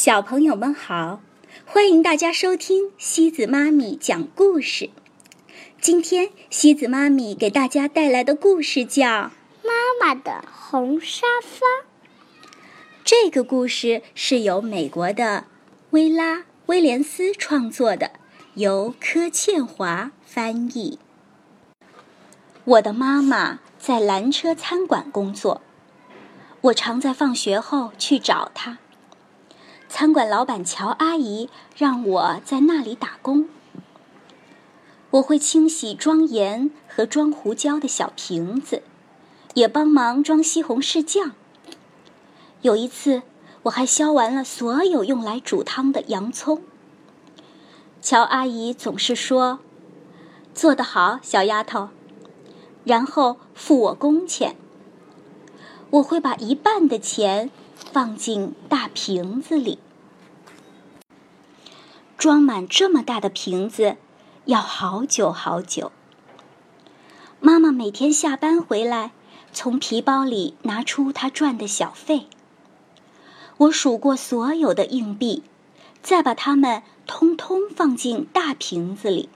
小朋友们好，欢迎大家收听西子妈咪讲故事。今天西子妈咪给大家带来的故事叫《妈妈的红沙发》。这个故事是由美国的薇拉·威廉斯创作的，由柯倩华翻译。我的妈妈在蓝车餐馆工作，我常在放学后去找她。餐馆老板乔阿姨让我在那里打工。我会清洗装盐和装胡椒的小瓶子，也帮忙装西红柿酱。有一次，我还削完了所有用来煮汤的洋葱。乔阿姨总是说：“做得好，小丫头。”然后付我工钱。我会把一半的钱。放进大瓶子里，装满这么大的瓶子要好久好久。妈妈每天下班回来，从皮包里拿出她赚的小费。我数过所有的硬币，再把它们通通放进大瓶子里。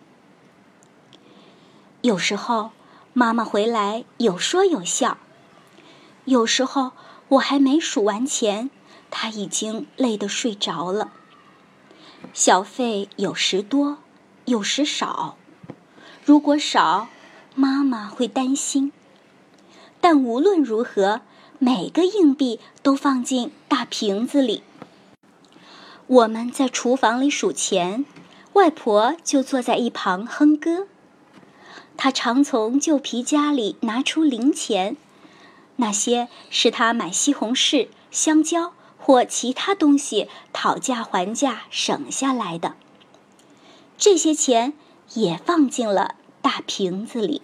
有时候，妈妈回来有说有笑；有时候，我还没数完钱，他已经累得睡着了。小费有时多，有时少。如果少，妈妈会担心。但无论如何，每个硬币都放进大瓶子里。我们在厨房里数钱，外婆就坐在一旁哼歌。她常从旧皮夹里拿出零钱。那些是他买西红柿、香蕉或其他东西讨价还价省下来的。这些钱也放进了大瓶子里。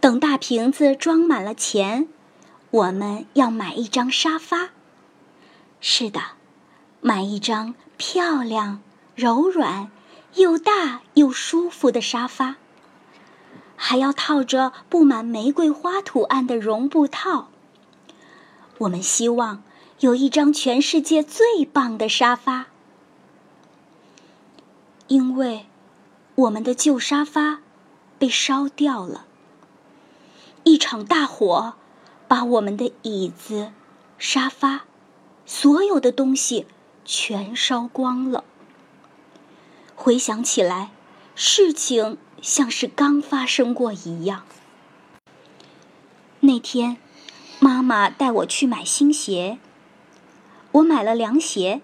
等大瓶子装满了钱，我们要买一张沙发。是的，买一张漂亮、柔软、又大又舒服的沙发。还要套着布满玫瑰花图案的绒布套。我们希望有一张全世界最棒的沙发，因为我们的旧沙发被烧掉了。一场大火把我们的椅子、沙发、所有的东西全烧光了。回想起来，事情。像是刚发生过一样。那天，妈妈带我去买新鞋。我买了凉鞋，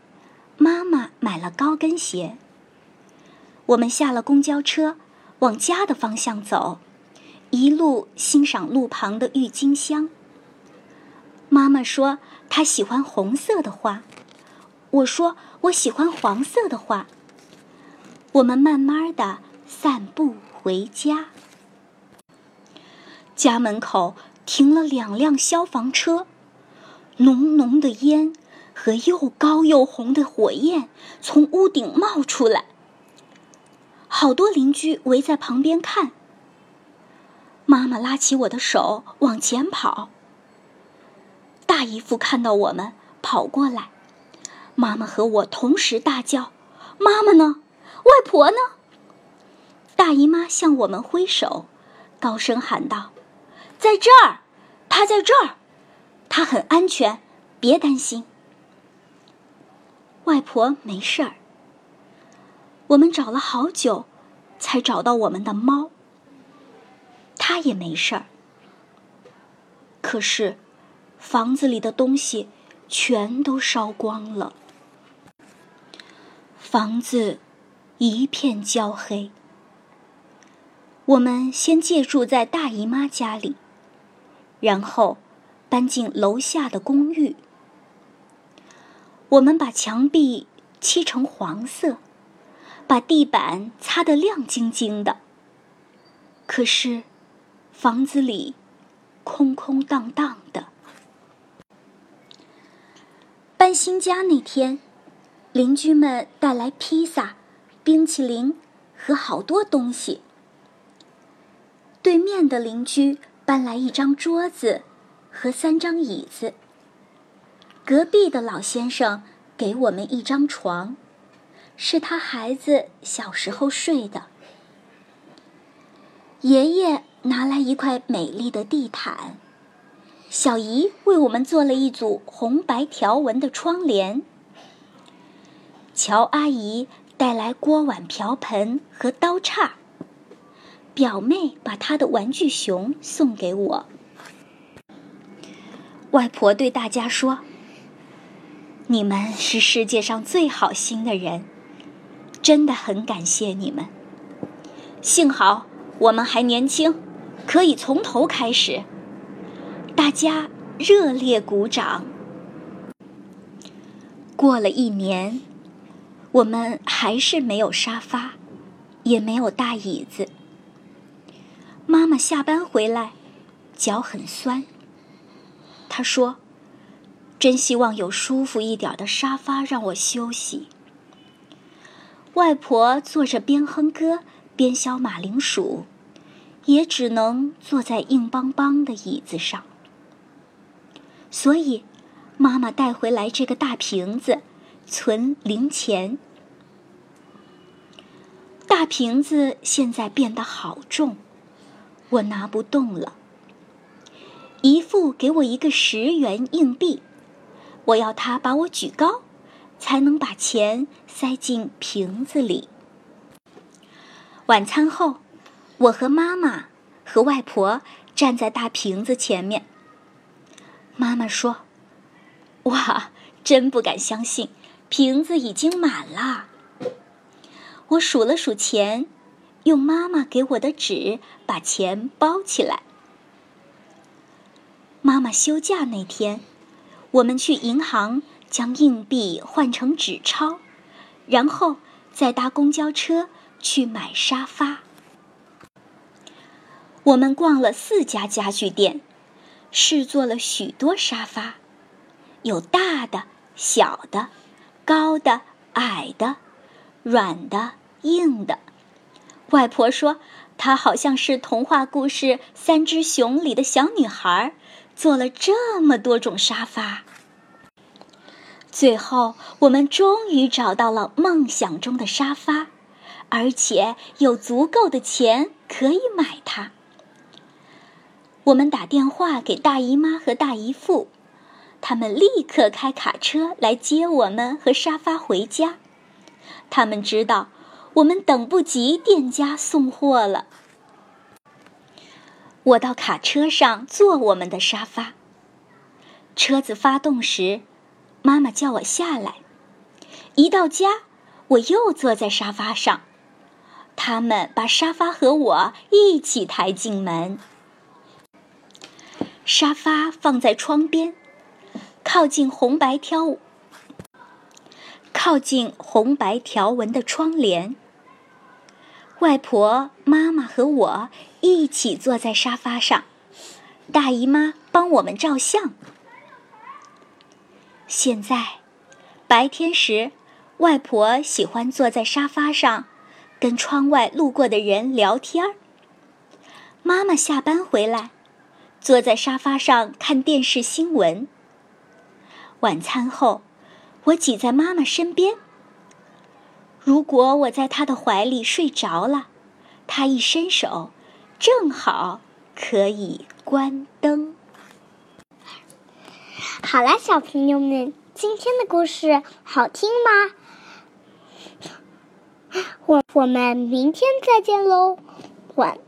妈妈买了高跟鞋。我们下了公交车，往家的方向走，一路欣赏路旁的郁金香。妈妈说她喜欢红色的花，我说我喜欢黄色的花。我们慢慢的散步。回家，家门口停了两辆消防车，浓浓的烟和又高又红的火焰从屋顶冒出来。好多邻居围在旁边看。妈妈拉起我的手往前跑。大姨夫看到我们跑过来，妈妈和我同时大叫：“妈妈呢？外婆呢？”大姨妈向我们挥手，高声喊道：“在这儿，她在这儿，她很安全，别担心。”外婆没事儿。我们找了好久，才找到我们的猫。它也没事儿。可是，房子里的东西全都烧光了，房子一片焦黑。我们先借住在大姨妈家里，然后搬进楼下的公寓。我们把墙壁漆成黄色，把地板擦得亮晶晶的。可是，房子里空空荡荡的。搬新家那天，邻居们带来披萨、冰淇淋和好多东西。对面的邻居搬来一张桌子和三张椅子。隔壁的老先生给我们一张床，是他孩子小时候睡的。爷爷拿来一块美丽的地毯，小姨为我们做了一组红白条纹的窗帘。乔阿姨带来锅碗瓢盆和刀叉。表妹把她的玩具熊送给我。外婆对大家说：“你们是世界上最好心的人，真的很感谢你们。幸好我们还年轻，可以从头开始。”大家热烈鼓掌。过了一年，我们还是没有沙发，也没有大椅子。妈妈下班回来，脚很酸。她说：“真希望有舒服一点的沙发让我休息。”外婆坐着边哼歌边削马铃薯，也只能坐在硬邦邦的椅子上。所以，妈妈带回来这个大瓶子，存零钱。大瓶子现在变得好重。我拿不动了。姨父给我一个十元硬币，我要他把我举高，才能把钱塞进瓶子里。晚餐后，我和妈妈和外婆站在大瓶子前面。妈妈说：“哇，真不敢相信，瓶子已经满了。”我数了数钱。用妈妈给我的纸把钱包起来。妈妈休假那天，我们去银行将硬币换成纸钞，然后再搭公交车去买沙发。我们逛了四家家具店，试坐了许多沙发，有大的、小的、高的、矮的、软的、硬的。外婆说：“她好像是童话故事《三只熊》里的小女孩，做了这么多种沙发。”最后，我们终于找到了梦想中的沙发，而且有足够的钱可以买它。我们打电话给大姨妈和大姨父，他们立刻开卡车来接我们和沙发回家。他们知道。我们等不及店家送货了。我到卡车上坐我们的沙发。车子发动时，妈妈叫我下来。一到家，我又坐在沙发上。他们把沙发和我一起抬进门。沙发放在窗边，靠近红白条，靠近红白条纹的窗帘。外婆、妈妈和我一起坐在沙发上，大姨妈帮我们照相。现在，白天时，外婆喜欢坐在沙发上，跟窗外路过的人聊天儿。妈妈下班回来，坐在沙发上看电视新闻。晚餐后，我挤在妈妈身边。如果我在他的怀里睡着了，他一伸手，正好可以关灯。好啦，小朋友们，今天的故事好听吗？我我们明天再见喽，晚。